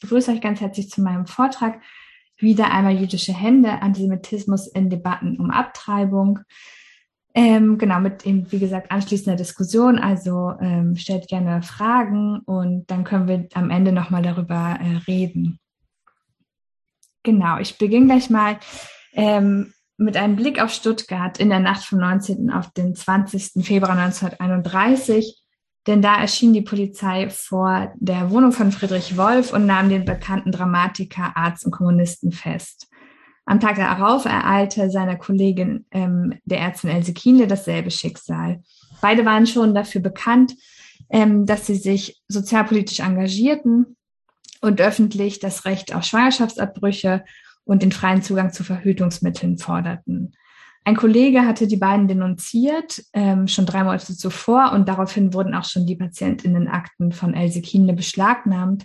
begrüße euch ganz herzlich zu meinem Vortrag. Wieder einmal jüdische Hände, Antisemitismus in Debatten um Abtreibung. Ähm, genau, mit eben, wie gesagt, anschließender Diskussion. Also ähm, stellt gerne Fragen und dann können wir am Ende nochmal darüber äh, reden. Genau, ich beginne gleich mal ähm, mit einem Blick auf Stuttgart in der Nacht vom 19. auf den 20. Februar 1931. Denn da erschien die Polizei vor der Wohnung von Friedrich Wolf und nahm den bekannten Dramatiker, Arzt und Kommunisten fest. Am Tag darauf ereilte seiner Kollegin, ähm, der Ärztin Else Kienle, dasselbe Schicksal. Beide waren schon dafür bekannt, ähm, dass sie sich sozialpolitisch engagierten und öffentlich das Recht auf Schwangerschaftsabbrüche und den freien Zugang zu Verhütungsmitteln forderten. Ein Kollege hatte die beiden denunziert, ähm, schon drei Monate zuvor, und daraufhin wurden auch schon die Patientinnenakten von Else Kienle beschlagnahmt.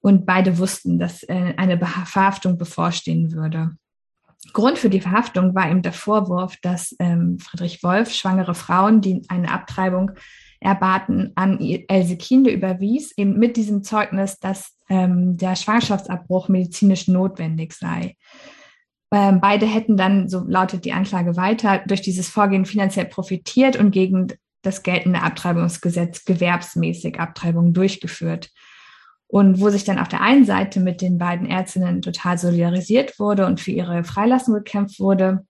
Und beide wussten, dass äh, eine Verhaftung bevorstehen würde. Grund für die Verhaftung war eben der Vorwurf, dass ähm, Friedrich Wolf schwangere Frauen, die eine Abtreibung erbaten, an Else Kienle überwies, eben mit diesem Zeugnis, dass ähm, der Schwangerschaftsabbruch medizinisch notwendig sei. Ähm, beide hätten dann, so lautet die Anklage weiter, durch dieses Vorgehen finanziell profitiert und gegen das geltende Abtreibungsgesetz gewerbsmäßig Abtreibungen durchgeführt und wo sich dann auf der einen Seite mit den beiden Ärztinnen total solidarisiert wurde und für ihre Freilassung gekämpft wurde,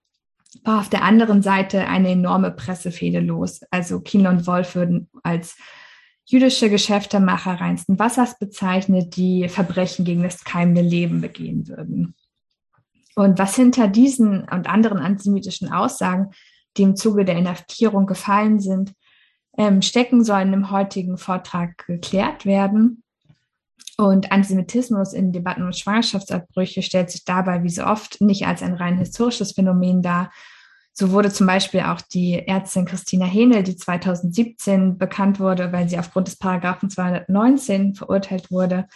war auf der anderen Seite eine enorme Pressefehde los. Also Kienle und Wolf würden als jüdische Geschäftemacher reinsten Wassers bezeichnet, die Verbrechen gegen das keimende Leben begehen würden. Und was hinter diesen und anderen antisemitischen Aussagen, die im Zuge der Inhaftierung gefallen sind, ähm, stecken, sollen im heutigen Vortrag geklärt werden. Und Antisemitismus in Debatten um Schwangerschaftsabbrüche stellt sich dabei wie so oft nicht als ein rein historisches Phänomen dar. So wurde zum Beispiel auch die Ärztin Christina Henel, die 2017 bekannt wurde, weil sie aufgrund des Paragraphen 219 verurteilt wurde,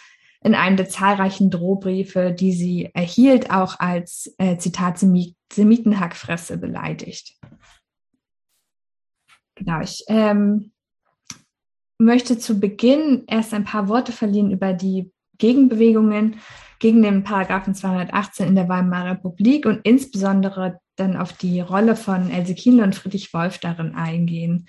in einem der zahlreichen Drohbriefe, die sie erhielt, auch als äh, Zitat Semitenhackfresse beleidigt. Genau, ich ähm, möchte zu Beginn erst ein paar Worte verlieren über die Gegenbewegungen gegen den Paragraphen 218 in der Weimarer Republik und insbesondere dann auf die Rolle von Else Kienle und Friedrich Wolf darin eingehen.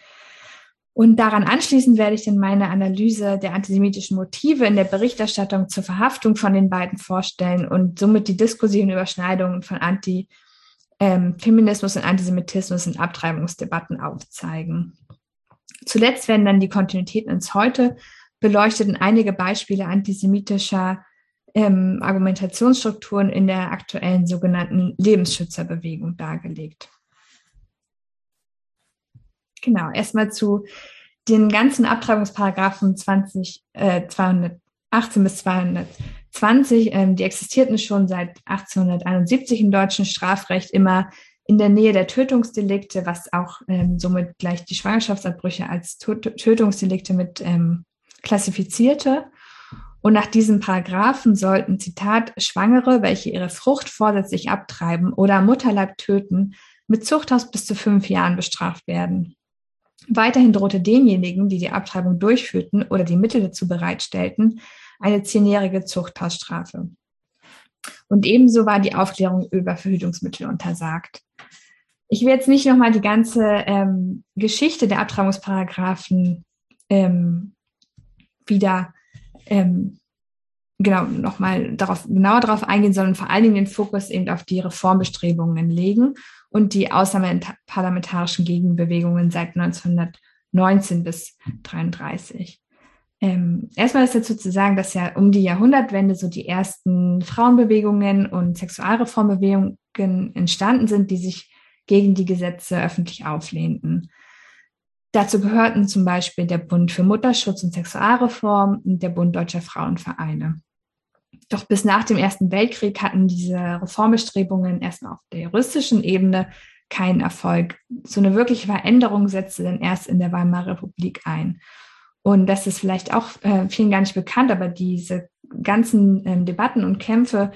Und daran anschließend werde ich dann meine Analyse der antisemitischen Motive in der Berichterstattung zur Verhaftung von den beiden vorstellen und somit die diskursiven Überschneidungen von Antifeminismus und Antisemitismus in Abtreibungsdebatten aufzeigen. Zuletzt werden dann die Kontinuitäten ins Heute beleuchtet und einige Beispiele antisemitischer ähm, Argumentationsstrukturen in der aktuellen sogenannten Lebensschützerbewegung dargelegt. Genau, erstmal zu den ganzen Abtreibungsparagraphen 20, äh, 218 bis 220. Ähm, die existierten schon seit 1871 im deutschen Strafrecht immer in der Nähe der Tötungsdelikte, was auch ähm, somit gleich die Schwangerschaftsabbrüche als Tötungsdelikte mit ähm, klassifizierte. Und nach diesen Paragraphen sollten, Zitat, Schwangere, welche ihre Frucht vorsätzlich abtreiben oder Mutterleib töten, mit Zuchthaus bis zu fünf Jahren bestraft werden. Weiterhin drohte denjenigen, die die Abtreibung durchführten oder die Mittel dazu bereitstellten, eine zehnjährige Zuchthausstrafe. Und ebenso war die Aufklärung über Verhütungsmittel untersagt. Ich will jetzt nicht nochmal die ganze ähm, Geschichte der Abtreibungsparagraphen ähm, wieder ähm, genau nochmal darauf genauer darauf eingehen, sondern vor allen Dingen den Fokus eben auf die Reformbestrebungen legen und die außerparlamentarischen Gegenbewegungen seit 1919 bis 1933. Ähm, erstmal ist dazu zu sagen, dass ja um die Jahrhundertwende so die ersten Frauenbewegungen und Sexualreformbewegungen entstanden sind, die sich gegen die Gesetze öffentlich auflehnten. Dazu gehörten zum Beispiel der Bund für Mutterschutz und Sexualreform und der Bund deutscher Frauenvereine. Doch bis nach dem Ersten Weltkrieg hatten diese Reformbestrebungen erstmal auf der juristischen Ebene keinen Erfolg. So eine wirkliche Veränderung setzte dann erst in der Weimarer Republik ein. Und das ist vielleicht auch äh, vielen gar nicht bekannt, aber diese ganzen ähm, Debatten und Kämpfe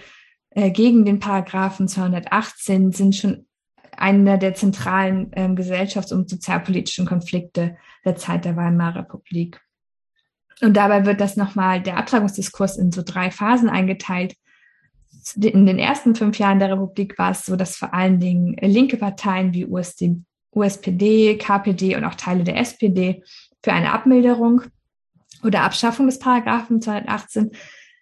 äh, gegen den Paragraphen 218 sind schon einer der zentralen äh, gesellschafts- und sozialpolitischen Konflikte der Zeit der Weimarer Republik. Und dabei wird das nochmal, der Abtreibungsdiskurs in so drei Phasen eingeteilt. In den ersten fünf Jahren der Republik war es so, dass vor allen Dingen linke Parteien wie USD, USPD, KPD und auch Teile der SPD für eine Abmilderung oder Abschaffung des Paragraphen 218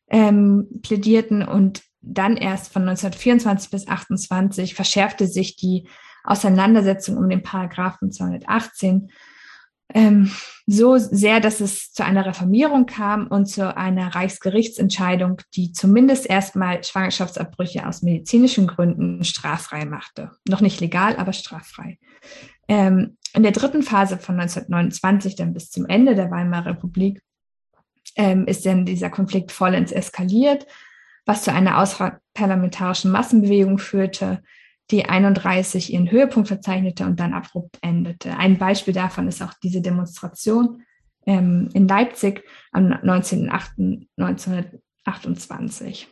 ähm, plädierten und dann erst von 1924 bis 28 verschärfte sich die Auseinandersetzung um den Paragraphen 218 ähm, so sehr, dass es zu einer Reformierung kam und zu einer Reichsgerichtsentscheidung, die zumindest erstmal Schwangerschaftsabbrüche aus medizinischen Gründen straffrei machte. Noch nicht legal, aber straffrei. Ähm, in der dritten Phase von 1929, dann bis zum Ende der Weimarer Republik, ähm, ist dann dieser Konflikt vollends eskaliert, was zu einer außerparlamentarischen Massenbewegung führte, die 31 ihren Höhepunkt verzeichnete und dann abrupt endete. Ein Beispiel davon ist auch diese Demonstration ähm, in Leipzig am 1928.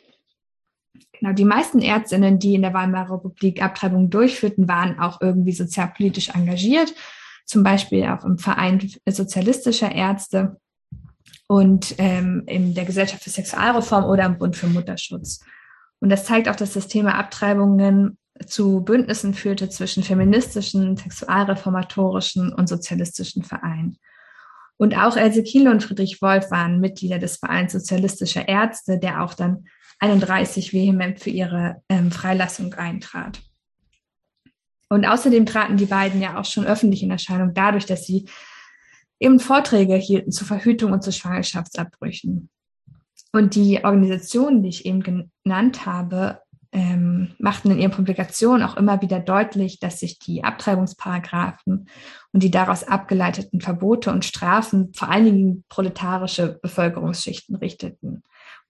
Genau, die meisten Ärztinnen, die in der Weimarer Republik Abtreibungen durchführten, waren auch irgendwie sozialpolitisch engagiert, zum Beispiel auch im Verein sozialistischer Ärzte und ähm, in der Gesellschaft für Sexualreform oder im Bund für Mutterschutz. Und das zeigt auch, dass das Thema Abtreibungen zu Bündnissen führte zwischen feministischen, sexualreformatorischen und sozialistischen Vereinen. Und auch Else Kiele und Friedrich Wolf waren Mitglieder des Vereins Sozialistischer Ärzte, der auch dann 31 vehement für ihre ähm, Freilassung eintrat. Und außerdem traten die beiden ja auch schon öffentlich in Erscheinung dadurch, dass sie eben Vorträge hielten zur Verhütung und zu Schwangerschaftsabbrüchen. Und die Organisationen, die ich eben genannt habe, ähm, machten in ihren Publikationen auch immer wieder deutlich, dass sich die Abtreibungsparagraphen und die daraus abgeleiteten Verbote und Strafen vor allen Dingen proletarische Bevölkerungsschichten richteten.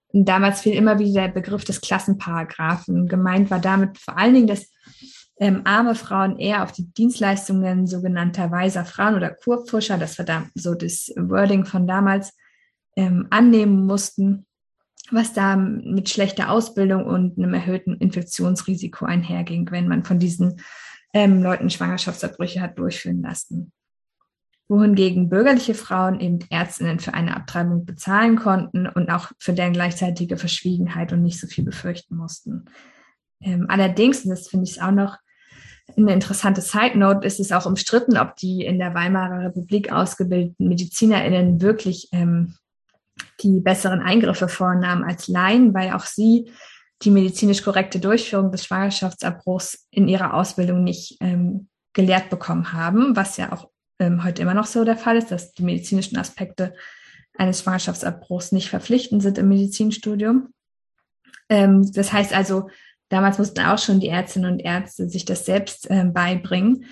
Und damals fiel immer wieder der Begriff des Klassenparagraphen. Gemeint war damit vor allen Dingen, dass ähm, arme Frauen eher auf die Dienstleistungen sogenannter weiser Frauen oder Kurpfuscher, das war da so das Wording von damals, ähm, annehmen mussten was da mit schlechter Ausbildung und einem erhöhten Infektionsrisiko einherging, wenn man von diesen ähm, Leuten Schwangerschaftsabbrüche hat durchführen lassen. Wohingegen bürgerliche Frauen eben Ärztinnen für eine Abtreibung bezahlen konnten und auch für deren gleichzeitige Verschwiegenheit und nicht so viel befürchten mussten. Ähm, allerdings, und das finde ich auch noch eine interessante Side Note, ist es auch umstritten, ob die in der Weimarer Republik ausgebildeten MedizinerInnen wirklich ähm, die besseren Eingriffe vornahmen als Laien, weil auch sie die medizinisch korrekte Durchführung des Schwangerschaftsabbruchs in ihrer Ausbildung nicht ähm, gelehrt bekommen haben, was ja auch ähm, heute immer noch so der Fall ist, dass die medizinischen Aspekte eines Schwangerschaftsabbruchs nicht verpflichtend sind im Medizinstudium. Ähm, das heißt also, damals mussten auch schon die Ärztinnen und Ärzte sich das selbst ähm, beibringen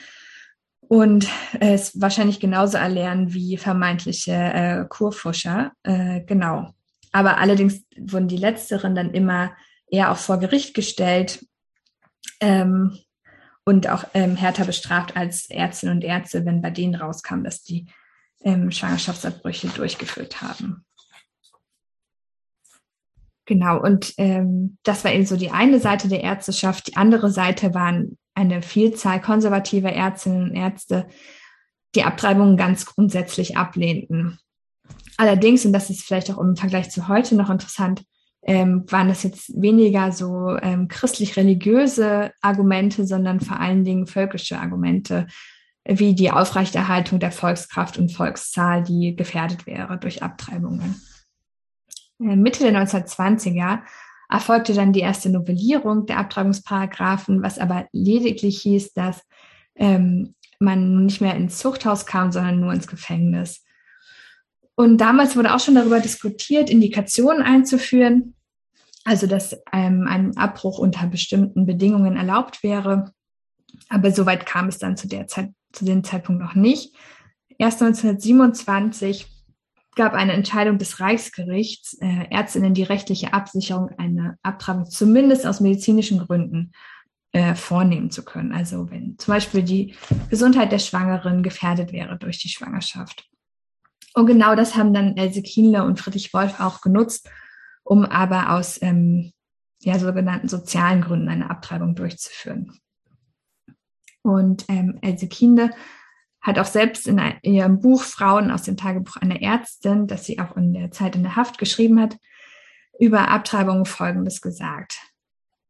und es wahrscheinlich genauso erlernen wie vermeintliche äh, Kurfuscher. Äh, genau. Aber allerdings wurden die letzteren dann immer eher auch vor Gericht gestellt ähm, und auch ähm, härter bestraft als Ärztinnen und Ärzte, wenn bei denen rauskam, dass die ähm, Schwangerschaftsabbrüche durchgeführt haben. Genau, und ähm, das war eben so die eine Seite der Ärzteschaft. Die andere Seite waren eine Vielzahl konservativer Ärztinnen und Ärzte, die Abtreibungen ganz grundsätzlich ablehnten. Allerdings, und das ist vielleicht auch im Vergleich zu heute noch interessant, ähm, waren das jetzt weniger so ähm, christlich-religiöse Argumente, sondern vor allen Dingen völkische Argumente, wie die Aufrechterhaltung der Volkskraft und Volkszahl, die gefährdet wäre durch Abtreibungen. Äh, Mitte der 1920er erfolgte dann die erste Novellierung der Abtreibungsparagraphen, was aber lediglich hieß, dass ähm, man nicht mehr ins Zuchthaus kam, sondern nur ins Gefängnis. Und damals wurde auch schon darüber diskutiert, Indikationen einzuführen, also dass ähm, ein Abbruch unter bestimmten Bedingungen erlaubt wäre. Aber soweit kam es dann zu der Zeit, zu dem Zeitpunkt noch nicht. Erst 1927 gab eine Entscheidung des Reichsgerichts, äh, Ärztinnen die rechtliche Absicherung einer Abtreibung zumindest aus medizinischen Gründen äh, vornehmen zu können. Also wenn zum Beispiel die Gesundheit der Schwangeren gefährdet wäre durch die Schwangerschaft. Und genau das haben dann Else Kienle und Friedrich Wolf auch genutzt, um aber aus ähm, ja, sogenannten sozialen Gründen eine Abtreibung durchzuführen. Und ähm, Else Kienle hat auch selbst in ihrem Buch Frauen aus dem Tagebuch einer Ärztin, das sie auch in der Zeit in der Haft geschrieben hat, über Abtreibungen Folgendes gesagt.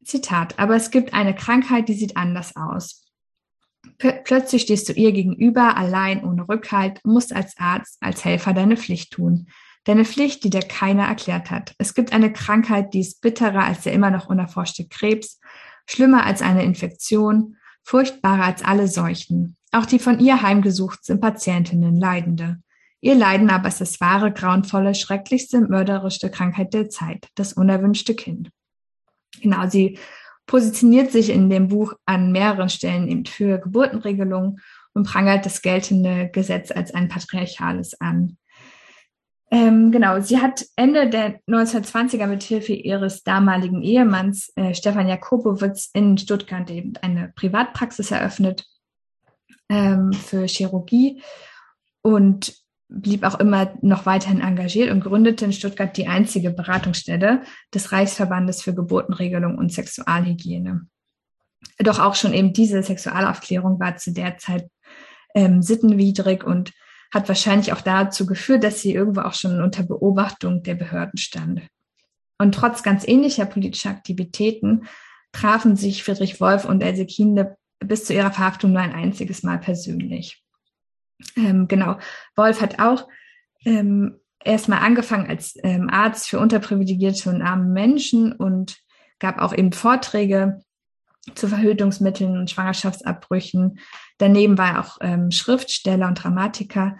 Zitat, aber es gibt eine Krankheit, die sieht anders aus. Plötzlich stehst du ihr gegenüber, allein, ohne Rückhalt, musst als Arzt, als Helfer deine Pflicht tun. Deine Pflicht, die dir keiner erklärt hat. Es gibt eine Krankheit, die ist bitterer als der immer noch unerforschte Krebs, schlimmer als eine Infektion, furchtbarer als alle Seuchen. Auch die von ihr heimgesucht sind Patientinnen Leidende. Ihr Leiden aber ist das wahre, grauenvolle, schrecklichste, mörderischste Krankheit der Zeit, das unerwünschte Kind. Genau, sie positioniert sich in dem Buch an mehreren Stellen eben für Geburtenregelungen und prangert das geltende Gesetz als ein patriarchales an. Ähm, genau, sie hat Ende der 1920er mit Hilfe ihres damaligen Ehemanns äh, Stefan Jakobowitz in Stuttgart eben eine Privatpraxis eröffnet ähm, für Chirurgie und blieb auch immer noch weiterhin engagiert und gründete in Stuttgart die einzige Beratungsstelle des Reichsverbandes für Geburtenregelung und Sexualhygiene. Doch auch schon eben diese Sexualaufklärung war zu der Zeit ähm, sittenwidrig und hat wahrscheinlich auch dazu geführt, dass sie irgendwo auch schon unter Beobachtung der Behörden stand. Und trotz ganz ähnlicher politischer Aktivitäten trafen sich Friedrich Wolf und Else Kienle bis zu ihrer Verhaftung nur ein einziges Mal persönlich. Ähm, genau. Wolf hat auch ähm, erstmal angefangen als ähm, Arzt für unterprivilegierte und arme Menschen und gab auch eben Vorträge zu Verhütungsmitteln und Schwangerschaftsabbrüchen. Daneben war er auch ähm, Schriftsteller und Dramatiker.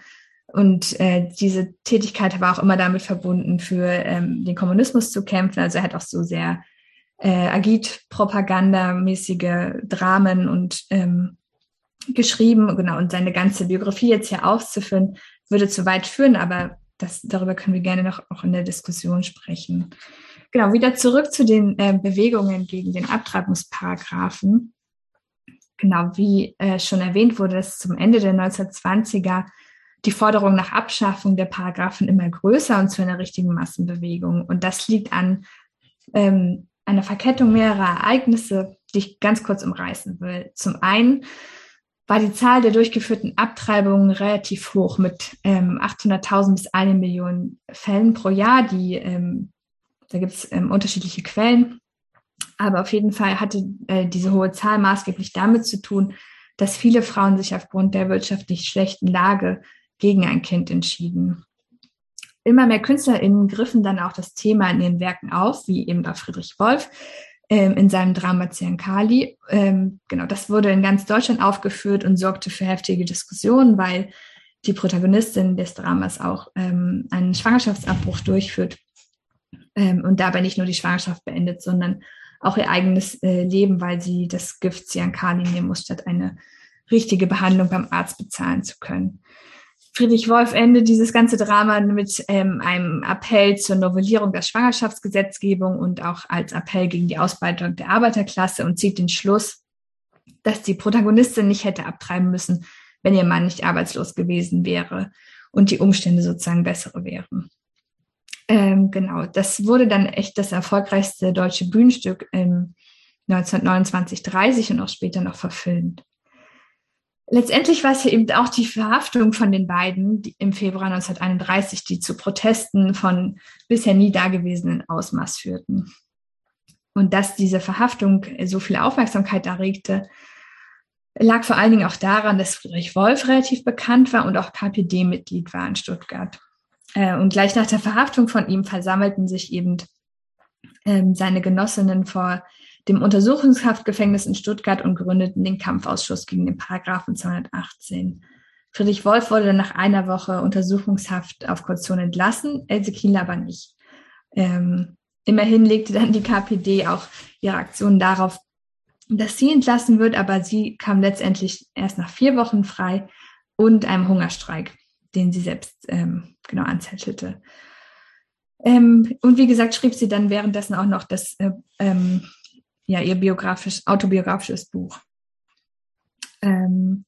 Und äh, diese Tätigkeit war auch immer damit verbunden, für ähm, den Kommunismus zu kämpfen. Also er hat auch so sehr äh, agit-propagandamäßige Dramen und ähm, geschrieben. Genau, und seine ganze Biografie jetzt hier auszuführen, würde zu weit führen, aber das, darüber können wir gerne noch auch in der Diskussion sprechen. Genau, wieder zurück zu den äh, Bewegungen gegen den Abtreibungsparagraphen. Genau, wie äh, schon erwähnt wurde, dass zum Ende der 1920er die Forderung nach Abschaffung der Paragraphen immer größer und zu einer richtigen Massenbewegung. Und das liegt an ähm, einer Verkettung mehrerer Ereignisse, die ich ganz kurz umreißen will. Zum einen war die Zahl der durchgeführten Abtreibungen relativ hoch mit ähm, 800.000 bis eine Million Fällen pro Jahr, die ähm, da gibt es ähm, unterschiedliche Quellen. Aber auf jeden Fall hatte äh, diese hohe Zahl maßgeblich damit zu tun, dass viele Frauen sich aufgrund der wirtschaftlich schlechten Lage gegen ein Kind entschieden. Immer mehr KünstlerInnen griffen dann auch das Thema in ihren Werken auf, wie eben auch Friedrich Wolf ähm, in seinem Drama Ziankali. Ähm, genau, das wurde in ganz Deutschland aufgeführt und sorgte für heftige Diskussionen, weil die Protagonistin des Dramas auch ähm, einen Schwangerschaftsabbruch durchführt ähm, und dabei nicht nur die Schwangerschaft beendet, sondern auch ihr eigenes äh, Leben, weil sie das Gift Ciancali nehmen muss, statt eine richtige Behandlung beim Arzt bezahlen zu können. Friedrich Wolf endet dieses ganze Drama mit ähm, einem Appell zur Novellierung der Schwangerschaftsgesetzgebung und auch als Appell gegen die Ausbeutung der Arbeiterklasse und zieht den Schluss, dass die Protagonistin nicht hätte abtreiben müssen, wenn ihr Mann nicht arbeitslos gewesen wäre und die Umstände sozusagen bessere wären. Ähm, genau, das wurde dann echt das erfolgreichste deutsche Bühnenstück im 1929, 30 und auch später noch verfilmt. Letztendlich war es ja eben auch die Verhaftung von den beiden im Februar 1931, die zu Protesten von bisher nie dagewesenen Ausmaß führten. Und dass diese Verhaftung so viel Aufmerksamkeit erregte, lag vor allen Dingen auch daran, dass Friedrich Wolf relativ bekannt war und auch KPD-Mitglied war in Stuttgart. Äh, und gleich nach der Verhaftung von ihm versammelten sich eben ähm, seine Genossinnen vor dem Untersuchungshaftgefängnis in Stuttgart und gründeten den Kampfausschuss gegen den Paragraphen 218. Friedrich Wolf wurde dann nach einer Woche Untersuchungshaft auf Kaution entlassen, Else Kiel aber nicht. Ähm, immerhin legte dann die KPD auch ihre Aktionen darauf, dass sie entlassen wird, aber sie kam letztendlich erst nach vier Wochen frei und einem Hungerstreik den sie selbst ähm, genau anzettelte. Ähm, und wie gesagt, schrieb sie dann währenddessen auch noch das, äh, ähm, ja, ihr biografisch, autobiografisches Buch. Ähm,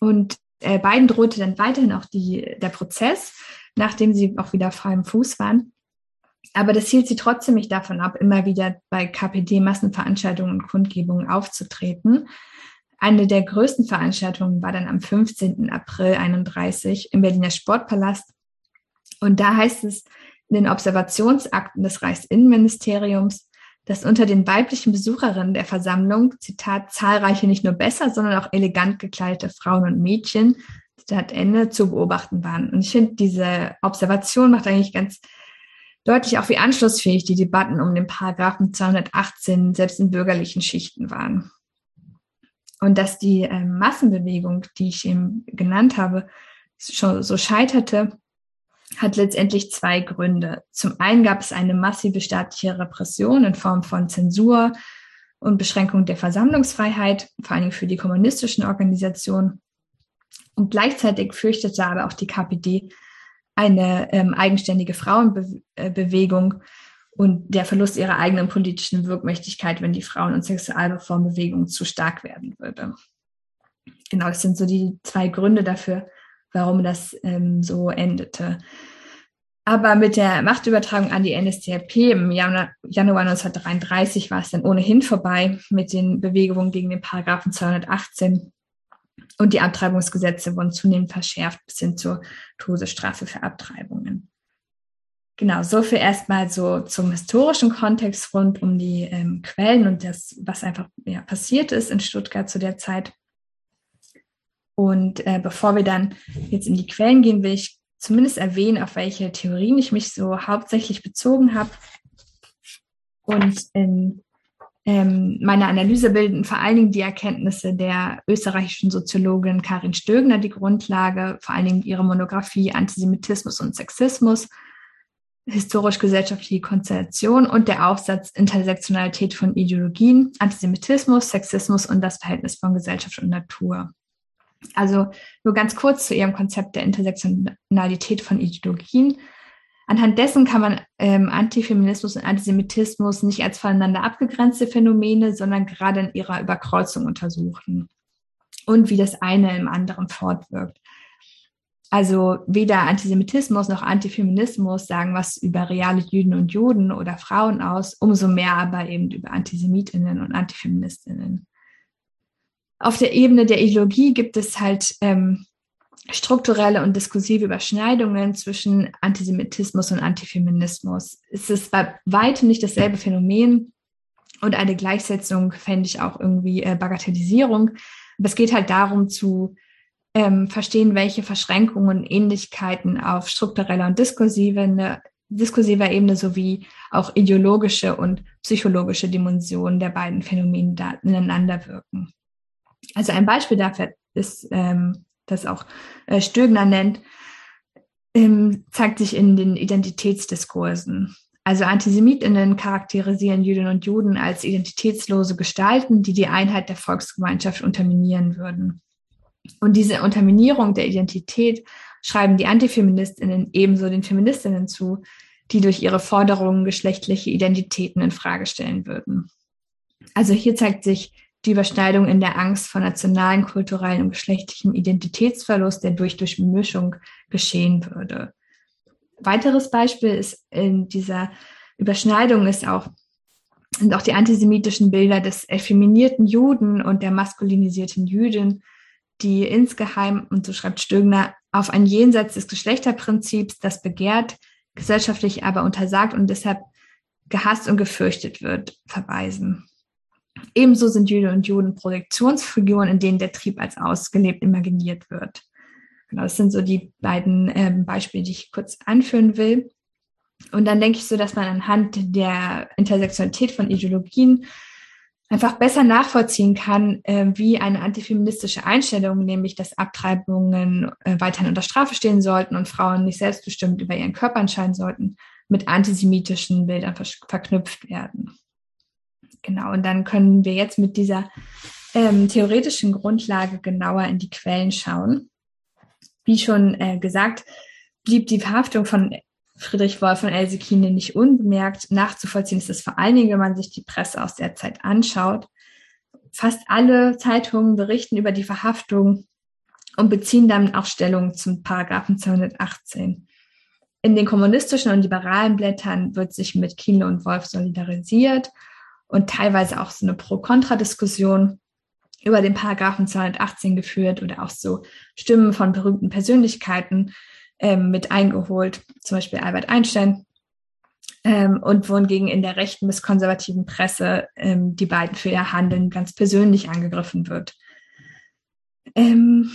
und äh, beiden drohte dann weiterhin auch die, der Prozess, nachdem sie auch wieder frei im Fuß waren. Aber das hielt sie trotzdem nicht davon ab, immer wieder bei KPD-Massenveranstaltungen und Kundgebungen aufzutreten. Eine der größten Veranstaltungen war dann am 15. April 31 im Berliner Sportpalast. Und da heißt es in den Observationsakten des Reichsinnenministeriums, dass unter den weiblichen Besucherinnen der Versammlung, Zitat, zahlreiche nicht nur besser, sondern auch elegant gekleidete Frauen und Mädchen, Zitat Ende, zu beobachten waren. Und ich finde, diese Observation macht eigentlich ganz deutlich auch, wie anschlussfähig die Debatten um den Paragraphen 218 selbst in bürgerlichen Schichten waren. Und dass die äh, Massenbewegung, die ich eben genannt habe, schon so scheiterte, hat letztendlich zwei Gründe. Zum einen gab es eine massive staatliche Repression in Form von Zensur und Beschränkung der Versammlungsfreiheit, vor allem für die kommunistischen Organisationen. Und gleichzeitig fürchtete aber auch die KPD eine ähm, eigenständige Frauenbewegung und der Verlust ihrer eigenen politischen Wirkmächtigkeit, wenn die Frauen- und Sexualreformbewegung zu stark werden würde. Genau, das sind so die zwei Gründe dafür, warum das ähm, so endete. Aber mit der Machtübertragung an die NSDAP im Januar, Januar 1933 war es dann ohnehin vorbei mit den Bewegungen gegen den Paragraphen 218 und die Abtreibungsgesetze wurden zunehmend verschärft bis hin zur Todesstrafe für Abtreibungen. Genau, so viel erstmal so zum historischen Kontext rund um die ähm, Quellen und das, was einfach ja, passiert ist in Stuttgart zu der Zeit. Und äh, bevor wir dann jetzt in die Quellen gehen, will ich zumindest erwähnen, auf welche Theorien ich mich so hauptsächlich bezogen habe. Und in ähm, meiner Analyse bilden vor allen Dingen die Erkenntnisse der österreichischen Soziologin Karin Stögner die Grundlage, vor allen Dingen ihre Monographie Antisemitismus und Sexismus, historisch-gesellschaftliche Konstellation und der Aufsatz Intersektionalität von Ideologien, Antisemitismus, Sexismus und das Verhältnis von Gesellschaft und Natur. Also nur ganz kurz zu ihrem Konzept der Intersektionalität von Ideologien. Anhand dessen kann man ähm, Antifeminismus und Antisemitismus nicht als voneinander abgegrenzte Phänomene, sondern gerade in ihrer Überkreuzung untersuchen und wie das eine im anderen fortwirkt. Also weder Antisemitismus noch Antifeminismus sagen was über reale Jüden und Juden oder Frauen aus, umso mehr aber eben über Antisemitinnen und Antifeministinnen. Auf der Ebene der Ideologie gibt es halt ähm, strukturelle und diskursive Überschneidungen zwischen Antisemitismus und Antifeminismus. Es ist bei weitem nicht dasselbe Phänomen und eine Gleichsetzung fände ich auch irgendwie äh, Bagatellisierung. Aber es geht halt darum zu ähm, verstehen, welche Verschränkungen Ähnlichkeiten auf struktureller und diskursiver, ne, diskursiver Ebene sowie auch ideologische und psychologische Dimensionen der beiden Phänomene da ineinander wirken. Also ein Beispiel dafür ist ähm, das auch äh, Stögner nennt, ähm, zeigt sich in den Identitätsdiskursen. Also Antisemitinnen charakterisieren Jüdinnen und Juden als identitätslose Gestalten, die die Einheit der Volksgemeinschaft unterminieren würden. Und diese Unterminierung der Identität schreiben die Antifeministinnen ebenso den Feministinnen zu, die durch ihre Forderungen geschlechtliche Identitäten in Frage stellen würden. Also hier zeigt sich die Überschneidung in der Angst vor nationalen, kulturellen und geschlechtlichem Identitätsverlust, der durch Durchmischung geschehen würde. Weiteres Beispiel ist in dieser Überschneidung ist auch, sind auch die antisemitischen Bilder des effeminierten Juden und der maskulinisierten Jüdin, die insgeheim, und so schreibt Stögner, auf ein Jenseits des Geschlechterprinzips, das begehrt, gesellschaftlich aber untersagt und deshalb gehasst und gefürchtet wird, verweisen. Ebenso sind Jüdinnen und Juden Projektionsfiguren, in denen der Trieb als ausgelebt imaginiert wird. Genau, das sind so die beiden ähm, Beispiele, die ich kurz anführen will. Und dann denke ich so, dass man anhand der Intersektionalität von Ideologien einfach besser nachvollziehen kann, äh, wie eine antifeministische Einstellung, nämlich dass Abtreibungen äh, weiterhin unter Strafe stehen sollten und Frauen nicht selbstbestimmt über ihren Körper entscheiden sollten, mit antisemitischen Bildern verknüpft werden. Genau, und dann können wir jetzt mit dieser ähm, theoretischen Grundlage genauer in die Quellen schauen. Wie schon äh, gesagt, blieb die Verhaftung von Friedrich Wolf von Elsekine nicht unbemerkt. Nachzuvollziehen ist es vor allen Dingen, wenn man sich die Presse aus der Zeit anschaut. Fast alle Zeitungen berichten über die Verhaftung und beziehen dann auch Stellung zum Paragraphen 218. In den kommunistischen und liberalen Blättern wird sich mit Kienle und Wolf solidarisiert und teilweise auch so eine Pro-Kontra-Diskussion über den Paragraphen 218 geführt oder auch so Stimmen von berühmten Persönlichkeiten ähm, mit eingeholt, zum Beispiel Albert Einstein. Ähm, und wohingegen in der rechten bis konservativen Presse ähm, die beiden für ihr Handeln ganz persönlich angegriffen wird. Ähm,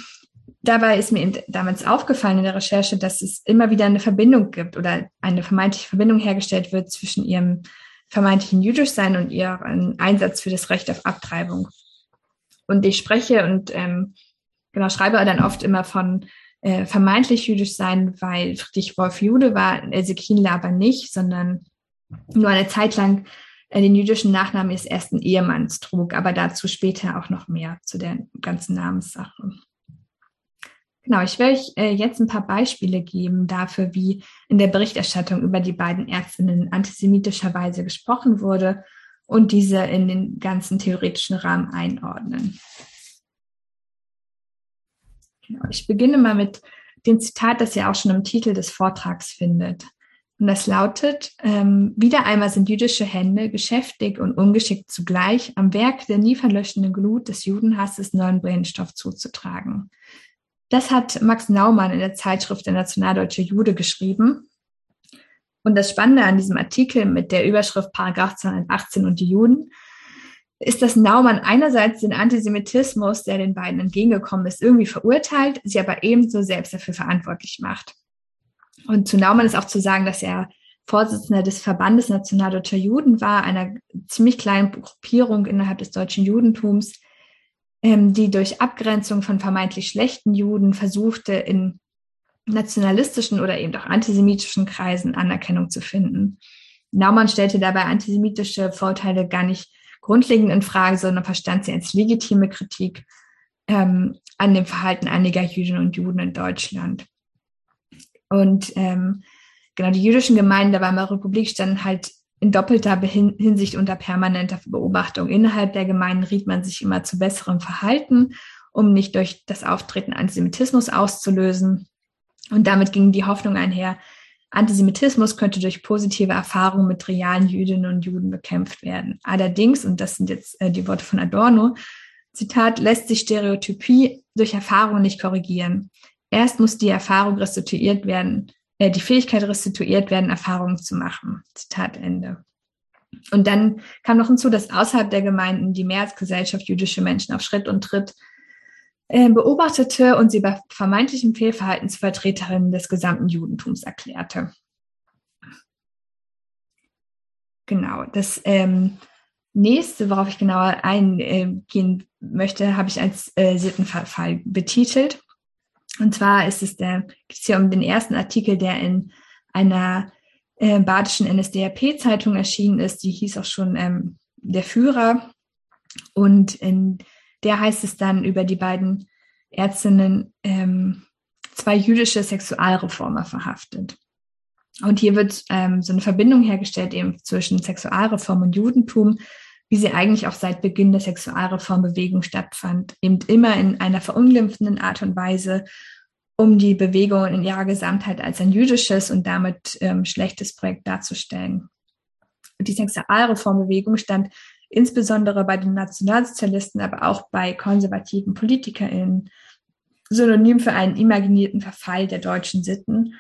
dabei ist mir damals aufgefallen in der Recherche, dass es immer wieder eine Verbindung gibt oder eine vermeintliche Verbindung hergestellt wird zwischen ihrem vermeintlichen Jüdischsein und ihrem Einsatz für das Recht auf Abtreibung. Und ich spreche und ähm, genau schreibe dann oft immer von äh, vermeintlich jüdisch sein, weil Friedrich Wolf Jude war, Ezekiel aber nicht, sondern nur eine Zeit lang äh, den jüdischen Nachnamen ihres ersten Ehemanns trug, aber dazu später auch noch mehr zu der ganzen Namenssache. Genau, ich werde euch äh, jetzt ein paar Beispiele geben dafür, wie in der Berichterstattung über die beiden Ärztinnen antisemitischerweise gesprochen wurde und diese in den ganzen theoretischen Rahmen einordnen. Genau, ich beginne mal mit dem Zitat, das ihr auch schon im Titel des Vortrags findet. Und das lautet, ähm, wieder einmal sind jüdische Hände geschäftig und ungeschickt zugleich am Werk der nie verlöschenden Glut des Judenhasses neuen Brennstoff zuzutragen. Das hat Max Naumann in der Zeitschrift Der Nationaldeutsche Jude geschrieben. Und das Spannende an diesem Artikel mit der Überschrift Paragraph 218 und die Juden ist, dass Naumann einerseits den Antisemitismus, der den beiden entgegengekommen ist, irgendwie verurteilt, sie aber ebenso selbst dafür verantwortlich macht. Und zu Naumann ist auch zu sagen, dass er Vorsitzender des Verbandes Nationaldeutscher Juden war, einer ziemlich kleinen Gruppierung innerhalb des deutschen Judentums, die durch Abgrenzung von vermeintlich schlechten Juden versuchte, in nationalistischen oder eben auch antisemitischen Kreisen Anerkennung zu finden. Naumann stellte dabei antisemitische Vorteile gar nicht grundlegend in Frage, sondern verstand sie als legitime Kritik ähm, an dem Verhalten einiger Jüdinnen und Juden in Deutschland. Und ähm, genau die jüdischen Gemeinden der Weimarer Republik standen halt in doppelter Hinsicht unter permanenter Beobachtung. Innerhalb der Gemeinden riet man sich immer zu besserem Verhalten, um nicht durch das Auftreten Antisemitismus auszulösen. Und damit ging die Hoffnung einher, Antisemitismus könnte durch positive Erfahrungen mit realen Jüdinnen und Juden bekämpft werden. Allerdings, und das sind jetzt äh, die Worte von Adorno, Zitat, lässt sich Stereotypie durch Erfahrung nicht korrigieren. Erst muss die Erfahrung restituiert werden, die Fähigkeit restituiert werden, Erfahrungen zu machen. Zitat Ende. Und dann kam noch hinzu, dass außerhalb der Gemeinden die Mehrheitsgesellschaft jüdische Menschen auf Schritt und Tritt äh, beobachtete und sie bei vermeintlichem Fehlverhalten zu Vertreterinnen des gesamten Judentums erklärte. Genau, das ähm, nächste, worauf ich genauer eingehen möchte, habe ich als äh, Sittenverfall betitelt. Und zwar ist es der, geht es hier um den ersten Artikel, der in einer äh, badischen NSDAP-Zeitung erschienen ist. Die hieß auch schon ähm, Der Führer. Und in der heißt es dann über die beiden Ärztinnen ähm, zwei jüdische Sexualreformer verhaftet. Und hier wird ähm, so eine Verbindung hergestellt eben zwischen Sexualreform und Judentum, wie sie eigentlich auch seit Beginn der Sexualreformbewegung stattfand, eben immer in einer verunglimpfenden Art und Weise, um die Bewegung in ihrer Gesamtheit als ein jüdisches und damit ähm, schlechtes Projekt darzustellen. Die Sexualreformbewegung stand insbesondere bei den Nationalsozialisten, aber auch bei konservativen PolitikerInnen synonym für einen imaginierten Verfall der deutschen Sitten.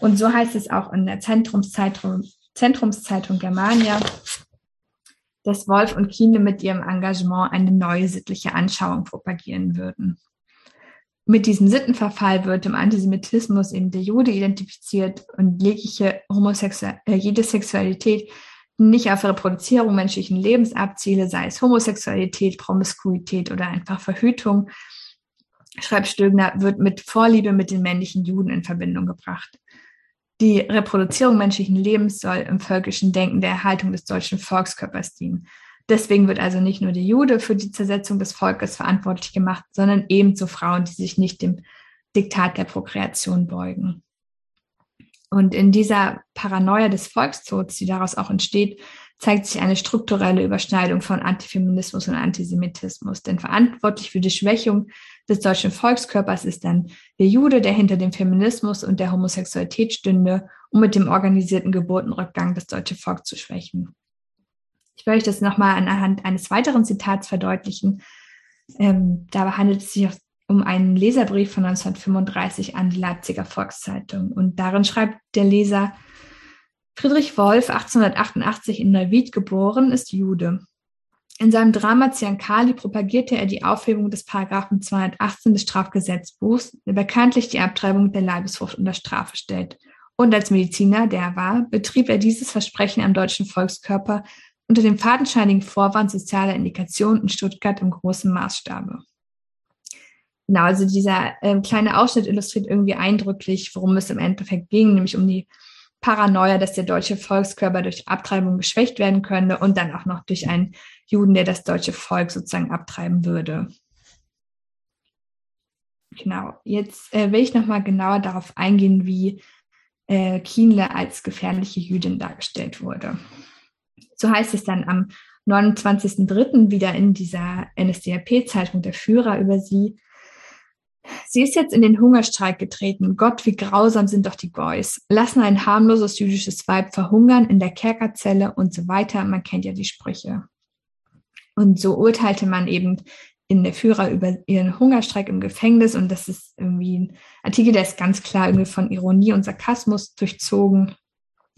Und so heißt es auch in der Zentrumszeitung, Zentrumszeitung Germania, dass Wolf und Kiene mit ihrem Engagement eine neue sittliche Anschauung propagieren würden. Mit diesem Sittenverfall wird im Antisemitismus eben der Jude identifiziert und jegliche Homosexual äh, jede Sexualität nicht auf Reproduzierung menschlichen Lebens abziele, sei es Homosexualität, Promiskuität oder einfach Verhütung, schreibt Stögner, wird mit Vorliebe mit den männlichen Juden in Verbindung gebracht. Die Reproduzierung menschlichen Lebens soll im völkischen Denken der Erhaltung des deutschen Volkskörpers dienen. Deswegen wird also nicht nur der Jude für die Zersetzung des Volkes verantwortlich gemacht, sondern ebenso Frauen, die sich nicht dem Diktat der Prokreation beugen. Und in dieser Paranoia des Volkstods, die daraus auch entsteht, zeigt sich eine strukturelle Überschneidung von Antifeminismus und Antisemitismus. Denn verantwortlich für die Schwächung des deutschen Volkskörpers ist dann der Jude, der hinter dem Feminismus und der Homosexualität stünde, um mit dem organisierten Geburtenrückgang das deutsche Volk zu schwächen. Ich will euch das nochmal anhand eines weiteren Zitats verdeutlichen. Ähm, dabei handelt es sich um einen Leserbrief von 1935 an die Leipziger Volkszeitung. Und darin schreibt der Leser, Friedrich Wolf, 1888 in Neuwied geboren, ist Jude. In seinem Drama Ziankali propagierte er die Aufhebung des Paragraphen 218 des Strafgesetzbuchs, der bekanntlich die Abtreibung der Leibesfrucht unter Strafe stellt. Und als Mediziner, der er war, betrieb er dieses Versprechen am deutschen Volkskörper unter dem fadenscheinigen Vorwand sozialer Indikation in Stuttgart im großen Maßstabe. Genau, also dieser äh, kleine Ausschnitt illustriert irgendwie eindrücklich, worum es im Endeffekt ging, nämlich um die Paranoia, dass der deutsche Volkskörper durch Abtreibung geschwächt werden könne und dann auch noch durch einen Juden, der das deutsche Volk sozusagen abtreiben würde. Genau, jetzt äh, will ich nochmal genauer darauf eingehen, wie äh, Kienle als gefährliche Jüdin dargestellt wurde. So heißt es dann am 29.03. wieder in dieser NSDAP-Zeitung der Führer über sie. Sie ist jetzt in den Hungerstreik getreten. Gott, wie grausam sind doch die Boys. Lassen ein harmloses jüdisches Weib verhungern in der Kerkerzelle und so weiter. Man kennt ja die Sprüche. Und so urteilte man eben in der Führer über ihren Hungerstreik im Gefängnis. Und das ist irgendwie ein Artikel, der ist ganz klar irgendwie von Ironie und Sarkasmus durchzogen.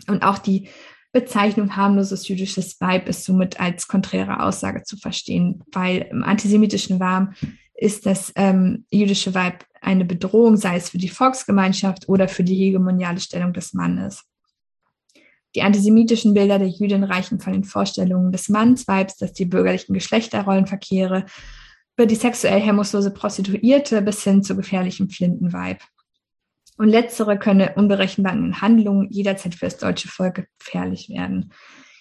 Und auch die Bezeichnung harmloses jüdisches Weib ist somit als konträre Aussage zu verstehen, weil im antisemitischen Warm ist das ähm, jüdische Weib eine Bedrohung, sei es für die Volksgemeinschaft oder für die hegemoniale Stellung des Mannes. Die antisemitischen Bilder der Jüdin reichen von den Vorstellungen des Mannsweibs, dass die bürgerlichen Geschlechterrollenverkehre über die sexuell hemmungslose Prostituierte bis hin zu gefährlichem Flintenweib. Und letztere könne unberechenbaren Handlungen jederzeit für das deutsche Volk gefährlich werden.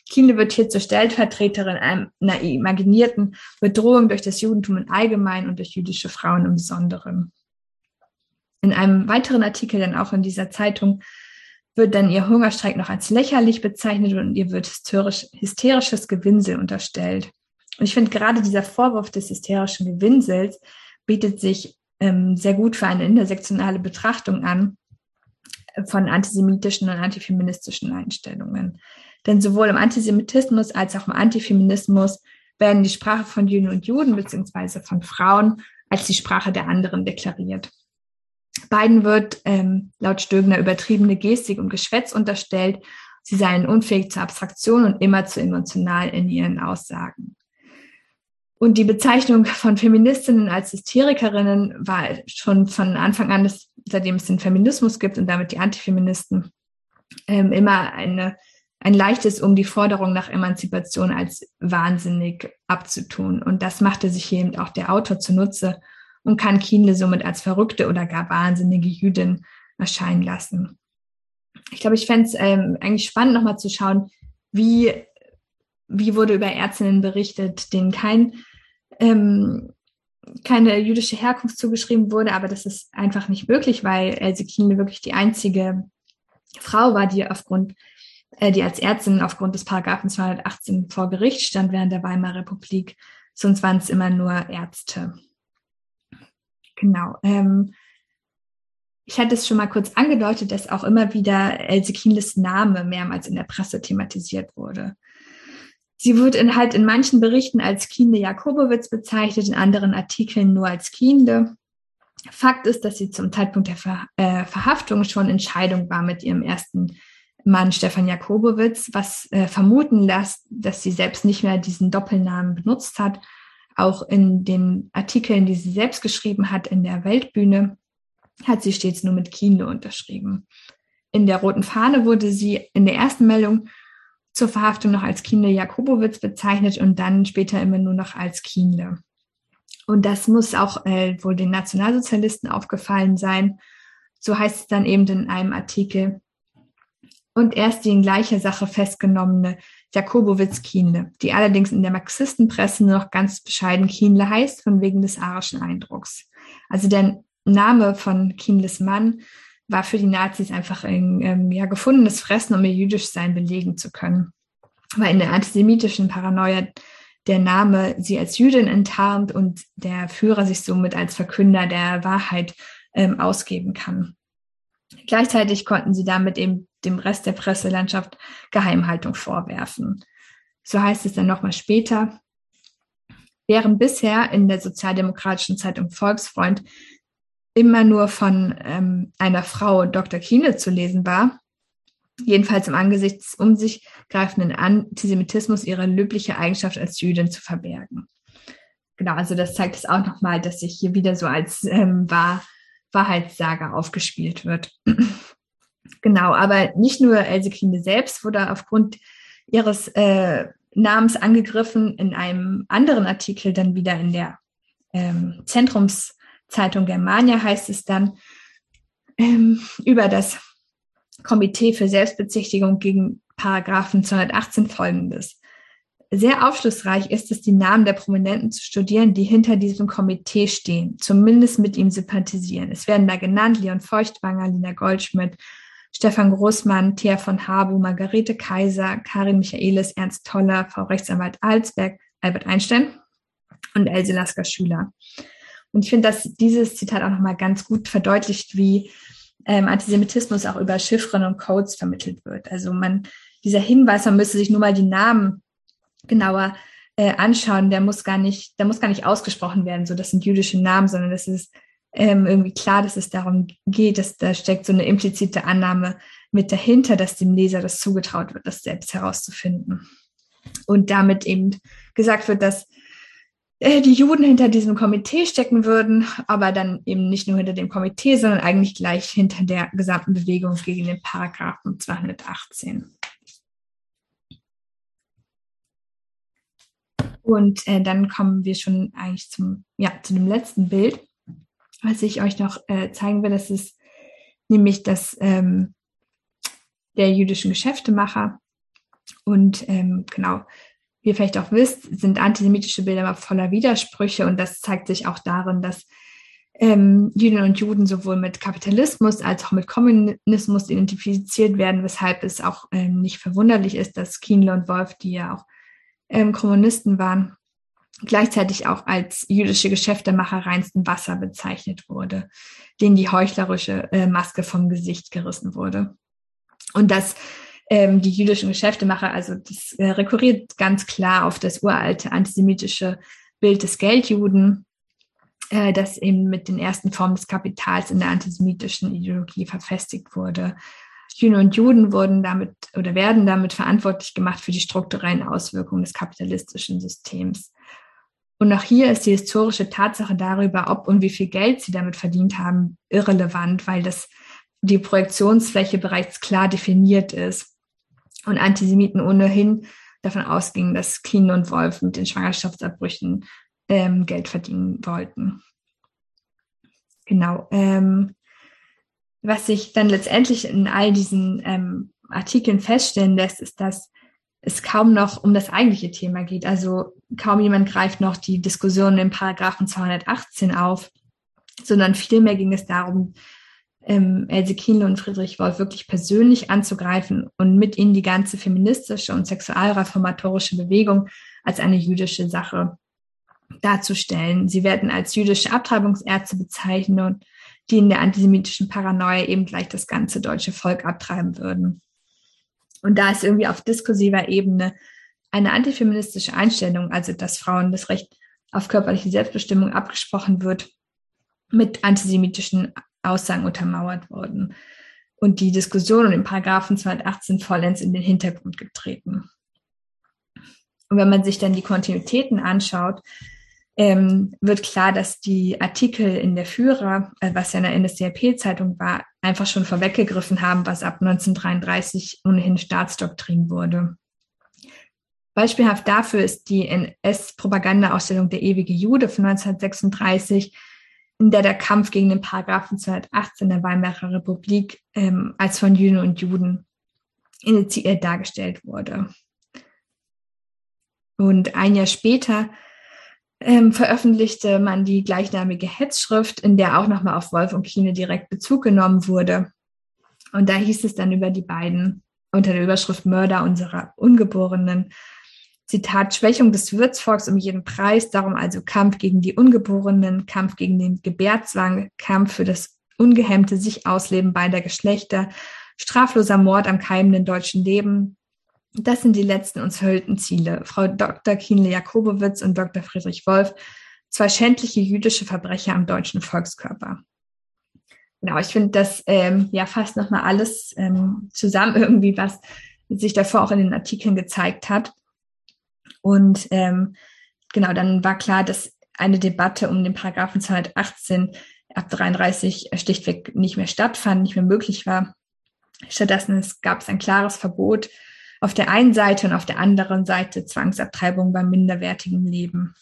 Kienle wird hier zur Stellvertreterin einer imaginierten Bedrohung durch das Judentum im Allgemeinen und durch jüdische Frauen im Besonderen. In einem weiteren Artikel, dann auch in dieser Zeitung, wird dann ihr Hungerstreik noch als lächerlich bezeichnet und ihr wird hysterisch, hysterisches Gewinsel unterstellt. Und ich finde gerade dieser Vorwurf des hysterischen Gewinsels bietet sich ähm, sehr gut für eine intersektionale Betrachtung an von antisemitischen und antifeministischen Einstellungen. Denn sowohl im Antisemitismus als auch im Antifeminismus werden die Sprache von Juden und Juden beziehungsweise von Frauen als die Sprache der anderen deklariert. Beiden wird ähm, laut Stögner übertriebene Gestik und Geschwätz unterstellt. Sie seien unfähig zur Abstraktion und immer zu emotional in ihren Aussagen. Und die Bezeichnung von Feministinnen als Hysterikerinnen war schon von Anfang an, seitdem es den Feminismus gibt und damit die Antifeministen, ähm, immer eine, ein leichtes, um die Forderung nach Emanzipation als wahnsinnig abzutun. Und das machte sich eben auch der Autor zunutze und kann Kienle somit als verrückte oder gar wahnsinnige Jüdin erscheinen lassen. Ich glaube, ich fände es ähm, eigentlich spannend, nochmal zu schauen, wie, wie wurde über Ärztinnen berichtet, denen kein ähm, keine jüdische Herkunft zugeschrieben wurde, aber das ist einfach nicht möglich, weil Else Kienle wirklich die einzige Frau war, die aufgrund, die als Ärztin aufgrund des Paragraphen 218 vor Gericht stand während der Weimarer Republik. Sonst waren es immer nur Ärzte. Genau. Ähm, ich hatte es schon mal kurz angedeutet, dass auch immer wieder Else Kienles Name mehrmals in der Presse thematisiert wurde. Sie wird in, halt in manchen Berichten als Kiende Jakobowitz bezeichnet, in anderen Artikeln nur als Kiende. Fakt ist, dass sie zum Zeitpunkt der Ver äh, Verhaftung schon in Scheidung war mit ihrem ersten Mann Stefan Jakobowitz, was äh, vermuten lässt, dass sie selbst nicht mehr diesen Doppelnamen benutzt hat. Auch in den Artikeln, die sie selbst geschrieben hat in der Weltbühne, hat sie stets nur mit Kienle unterschrieben. In der Roten Fahne wurde sie in der ersten Meldung zur Verhaftung noch als Kienle Jakobowitz bezeichnet und dann später immer nur noch als Kienle. Und das muss auch äh, wohl den Nationalsozialisten aufgefallen sein. So heißt es dann eben in einem Artikel. Und erst die in gleicher Sache festgenommene Jakobowitz-Kienle, die allerdings in der Marxistenpresse nur noch ganz bescheiden Kienle heißt, von wegen des arischen Eindrucks. Also der Name von Kienles Mann war für die Nazis einfach ein ähm, ja, gefundenes Fressen, um ihr Jüdischsein belegen zu können. Weil in der antisemitischen Paranoia der Name sie als Jüdin enttarnt und der Führer sich somit als Verkünder der Wahrheit ähm, ausgeben kann. Gleichzeitig konnten sie damit eben dem Rest der Presselandschaft Geheimhaltung vorwerfen. So heißt es dann nochmal später. während bisher in der sozialdemokratischen Zeitung Volksfreund immer nur von ähm, einer Frau, Dr. Kiene, zu lesen war, jedenfalls im Angesicht um sich greifenden Antisemitismus ihre löbliche Eigenschaft als Jüdin zu verbergen. Genau, also das zeigt es auch nochmal, dass sich hier wieder so als ähm, Wahr Wahrheitssager aufgespielt wird. Genau, aber nicht nur Else Kiene selbst wurde aufgrund ihres äh, Namens angegriffen, in einem anderen Artikel dann wieder in der ähm, Zentrumszeitung Germania heißt es dann ähm, über das Komitee für Selbstbezichtigung gegen Paragraphen 218 folgendes. Sehr aufschlussreich ist es, die Namen der Prominenten zu studieren, die hinter diesem Komitee stehen, zumindest mit ihm sympathisieren. Es werden da genannt Leon Feuchtwanger, Lina Goldschmidt, Stefan Großmann, Thea von Habu, Margarete Kaiser, Karin Michaelis, Ernst Toller, Frau Rechtsanwalt Alsberg, Albert Einstein und Else Lasker Schüler. Und ich finde, dass dieses Zitat auch nochmal ganz gut verdeutlicht, wie ähm, Antisemitismus auch über Chiffren und Codes vermittelt wird. Also man, dieser Hinweis, man müsste sich nur mal die Namen genauer äh, anschauen, der muss gar nicht, der muss gar nicht ausgesprochen werden, so das sind jüdische Namen, sondern das ist ähm, irgendwie klar, dass es darum geht, dass da steckt so eine implizite Annahme mit dahinter, dass dem Leser das zugetraut wird, das selbst herauszufinden. Und damit eben gesagt wird, dass äh, die Juden hinter diesem Komitee stecken würden, aber dann eben nicht nur hinter dem Komitee, sondern eigentlich gleich hinter der gesamten Bewegung gegen den Paragraphen 218. Und äh, dann kommen wir schon eigentlich zum, ja, zu dem letzten Bild, was ich euch noch äh, zeigen will. Das ist nämlich das ähm, der jüdischen Geschäftemacher. Und ähm, genau, wie ihr vielleicht auch wisst, sind antisemitische Bilder immer voller Widersprüche und das zeigt sich auch darin, dass ähm, Jüdinnen und Juden sowohl mit Kapitalismus als auch mit Kommunismus identifiziert werden, weshalb es auch ähm, nicht verwunderlich ist, dass Kienle und Wolf, die ja auch ähm, Kommunisten waren, gleichzeitig auch als jüdische Geschäftemacher reinsten Wasser bezeichnet wurde, denen die heuchlerische äh, Maske vom Gesicht gerissen wurde. Und dass ähm, die jüdischen Geschäftemacher, also das äh, rekurriert ganz klar auf das uralte antisemitische Bild des Geldjuden, äh, das eben mit den ersten Formen des Kapitals in der antisemitischen Ideologie verfestigt wurde. Juden und Juden wurden damit oder werden damit verantwortlich gemacht für die strukturellen Auswirkungen des kapitalistischen Systems. Und auch hier ist die historische Tatsache darüber, ob und wie viel Geld sie damit verdient haben, irrelevant, weil das die Projektionsfläche bereits klar definiert ist und Antisemiten ohnehin davon ausgingen, dass Kien und Wolf mit den Schwangerschaftsabbrüchen ähm, Geld verdienen wollten. Genau. Ähm, was sich dann letztendlich in all diesen ähm, Artikeln feststellen lässt, ist, dass es kaum noch um das eigentliche Thema geht. Also kaum jemand greift noch die Diskussion im Paragraphen 218 auf, sondern vielmehr ging es darum, ähm, Else Kienle und Friedrich Wolf wirklich persönlich anzugreifen und mit ihnen die ganze feministische und sexualreformatorische Bewegung als eine jüdische Sache darzustellen. Sie werden als jüdische Abtreibungsärzte bezeichnet und die in der antisemitischen Paranoia eben gleich das ganze deutsche Volk abtreiben würden. Und da ist irgendwie auf diskursiver Ebene eine antifeministische Einstellung, also dass Frauen das Recht auf körperliche Selbstbestimmung abgesprochen wird, mit antisemitischen Aussagen untermauert worden. Und die Diskussion um den Paragraphen 218 vollends in den Hintergrund getreten. Und wenn man sich dann die Kontinuitäten anschaut, ähm, wird klar, dass die Artikel in der Führer, äh, was ja in der NSDAP-Zeitung war, einfach schon vorweggegriffen haben, was ab 1933 ohnehin Staatsdoktrin wurde. Beispielhaft dafür ist die NS-Propaganda-Ausstellung Der ewige Jude von 1936, in der der Kampf gegen den Paragraphen 218 der Weimarer Republik ähm, als von Jüdinnen und Juden initiiert dargestellt wurde. Und ein Jahr später ähm, veröffentlichte man die gleichnamige Hetzschrift, in der auch nochmal auf Wolf und Kine direkt Bezug genommen wurde. Und da hieß es dann über die beiden unter der Überschrift Mörder unserer Ungeborenen. Zitat, Schwächung des Wirtsvolks um jeden Preis, darum also Kampf gegen die Ungeborenen, Kampf gegen den Gebärzwang, Kampf für das ungehemmte sich Ausleben beider Geschlechter, strafloser Mord am keimenden deutschen Leben, Das sind die letzten uns verhüllten Ziele. Frau Dr. Kienle Jakobowitz und Dr. Friedrich Wolf, zwei schändliche jüdische Verbrecher am deutschen Volkskörper. Genau, ich finde, das ähm, ja fast nochmal alles ähm, zusammen irgendwie, was sich davor auch in den Artikeln gezeigt hat. Und ähm, genau, dann war klar, dass eine Debatte um den Paragraphen 218 ab 33 schlichtweg nicht mehr stattfand, nicht mehr möglich war. Stattdessen gab es ein klares Verbot auf der einen Seite und auf der anderen Seite Zwangsabtreibung beim minderwertigen Leben,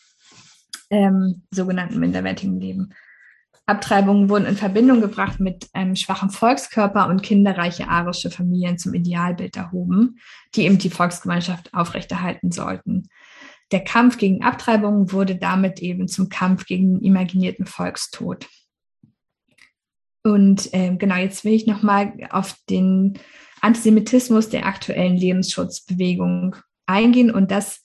ähm, sogenannten minderwertigen Leben. Abtreibungen wurden in Verbindung gebracht mit einem schwachen Volkskörper und kinderreiche arische Familien zum Idealbild erhoben, die eben die Volksgemeinschaft aufrechterhalten sollten. Der Kampf gegen Abtreibungen wurde damit eben zum Kampf gegen den imaginierten Volkstod. Und äh, genau, jetzt will ich nochmal auf den Antisemitismus der aktuellen Lebensschutzbewegung eingehen. Und das,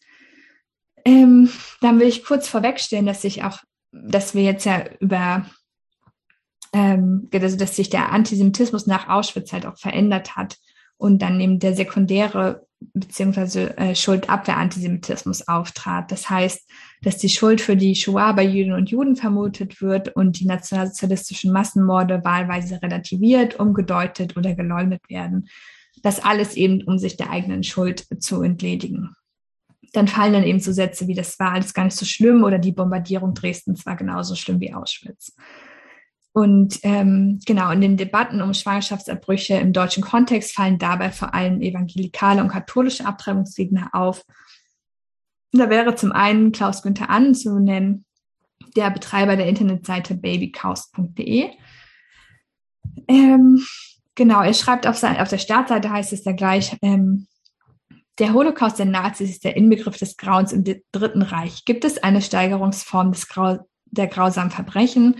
ähm, dann will ich kurz vorwegstellen, dass sich auch, dass wir jetzt ja über, ähm, also dass sich der Antisemitismus nach Auschwitz halt auch verändert hat und dann eben der sekundäre beziehungsweise äh, Schuldabwehr-Antisemitismus auftrat. Das heißt, dass die Schuld für die Shoah bei Jüdinnen und Juden vermutet wird und die nationalsozialistischen Massenmorde wahlweise relativiert, umgedeutet oder geleugnet werden. Das alles eben, um sich der eigenen Schuld zu entledigen. Dann fallen dann eben so Sätze wie, das war alles gar nicht so schlimm oder die Bombardierung Dresdens war genauso schlimm wie Auschwitz. Und ähm, genau, in den Debatten um Schwangerschaftsabbrüche im deutschen Kontext fallen dabei vor allem evangelikale und katholische Abtreibungsgegner auf. Da wäre zum einen Klaus Günther Annen zu nennen, der Betreiber der Internetseite babycows.de. Ähm, genau, er schreibt auf, sein, auf der Startseite heißt es da gleich, ähm, der Holocaust der Nazis ist der Inbegriff des Grauens im Dritten Reich. Gibt es eine Steigerungsform des Grau der grausamen Verbrechen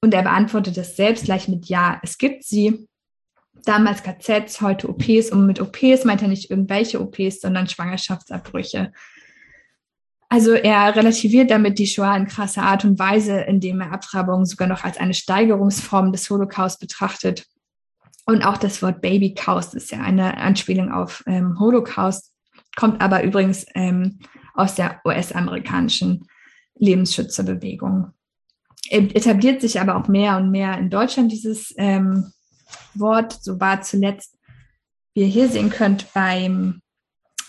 und er beantwortet das selbst gleich mit Ja, es gibt sie. Damals KZs, heute OPs. Und mit OPs meint er nicht irgendwelche OPs, sondern Schwangerschaftsabbrüche. Also er relativiert damit die Shoah in krasser Art und Weise, indem er Abtreibungen sogar noch als eine Steigerungsform des Holocaust betrachtet. Und auch das Wort Baby Cows ist ja eine Anspielung auf ähm, Holocaust, kommt aber übrigens ähm, aus der US-amerikanischen Lebensschützerbewegung etabliert sich aber auch mehr und mehr in Deutschland dieses ähm, Wort. So war zuletzt, wie ihr hier sehen könnt, beim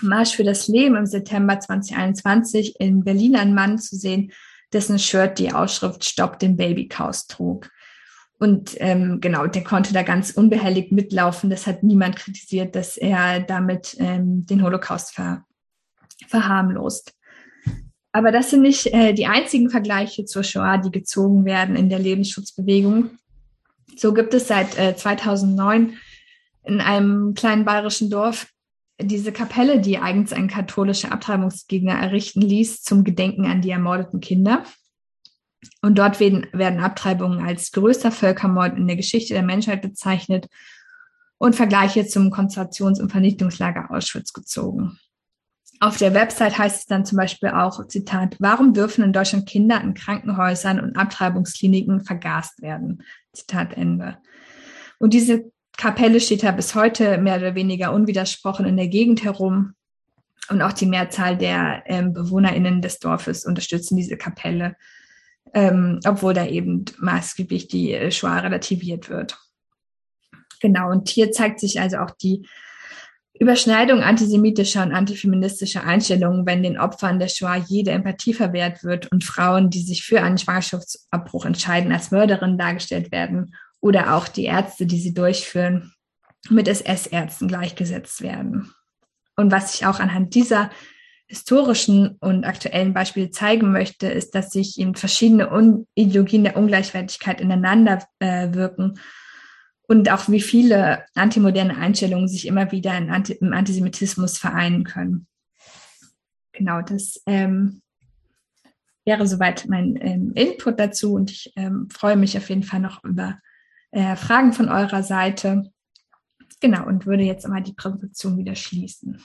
Marsch für das Leben im September 2021 in Berlin ein Mann zu sehen, dessen Shirt die Ausschrift Stopp den Babychaos trug. Und ähm, genau, der konnte da ganz unbehelligt mitlaufen. Das hat niemand kritisiert, dass er damit ähm, den Holocaust ver verharmlost. Aber das sind nicht äh, die einzigen Vergleiche zur Shoah, die gezogen werden in der Lebensschutzbewegung. So gibt es seit äh, 2009 in einem kleinen bayerischen Dorf diese Kapelle, die eigens ein katholischer Abtreibungsgegner errichten ließ zum Gedenken an die ermordeten Kinder. Und dort werden, werden Abtreibungen als größter Völkermord in der Geschichte der Menschheit bezeichnet und Vergleiche zum Konzentrations- und Vernichtungslager Auschwitz gezogen. Auf der Website heißt es dann zum Beispiel auch, Zitat, warum dürfen in Deutschland Kinder in Krankenhäusern und Abtreibungskliniken vergast werden? Zitat Ende. Und diese Kapelle steht da bis heute mehr oder weniger unwidersprochen in der Gegend herum. Und auch die Mehrzahl der ähm, BewohnerInnen des Dorfes unterstützen diese Kapelle, ähm, obwohl da eben maßgeblich die Shoah relativiert wird. Genau, und hier zeigt sich also auch die Überschneidung antisemitischer und antifeministischer Einstellungen, wenn den Opfern der Shoah jede Empathie verwehrt wird und Frauen, die sich für einen Schwangerschaftsabbruch entscheiden, als Mörderinnen dargestellt werden oder auch die Ärzte, die sie durchführen, mit SS-Ärzten gleichgesetzt werden. Und was ich auch anhand dieser historischen und aktuellen Beispiele zeigen möchte, ist, dass sich eben verschiedene Ideologien der Ungleichwertigkeit ineinander äh, wirken und auch wie viele antimoderne Einstellungen sich immer wieder Anti im Antisemitismus vereinen können. Genau, das ähm, wäre soweit mein ähm, Input dazu und ich ähm, freue mich auf jeden Fall noch über äh, Fragen von eurer Seite. Genau, und würde jetzt einmal die Präsentation wieder schließen.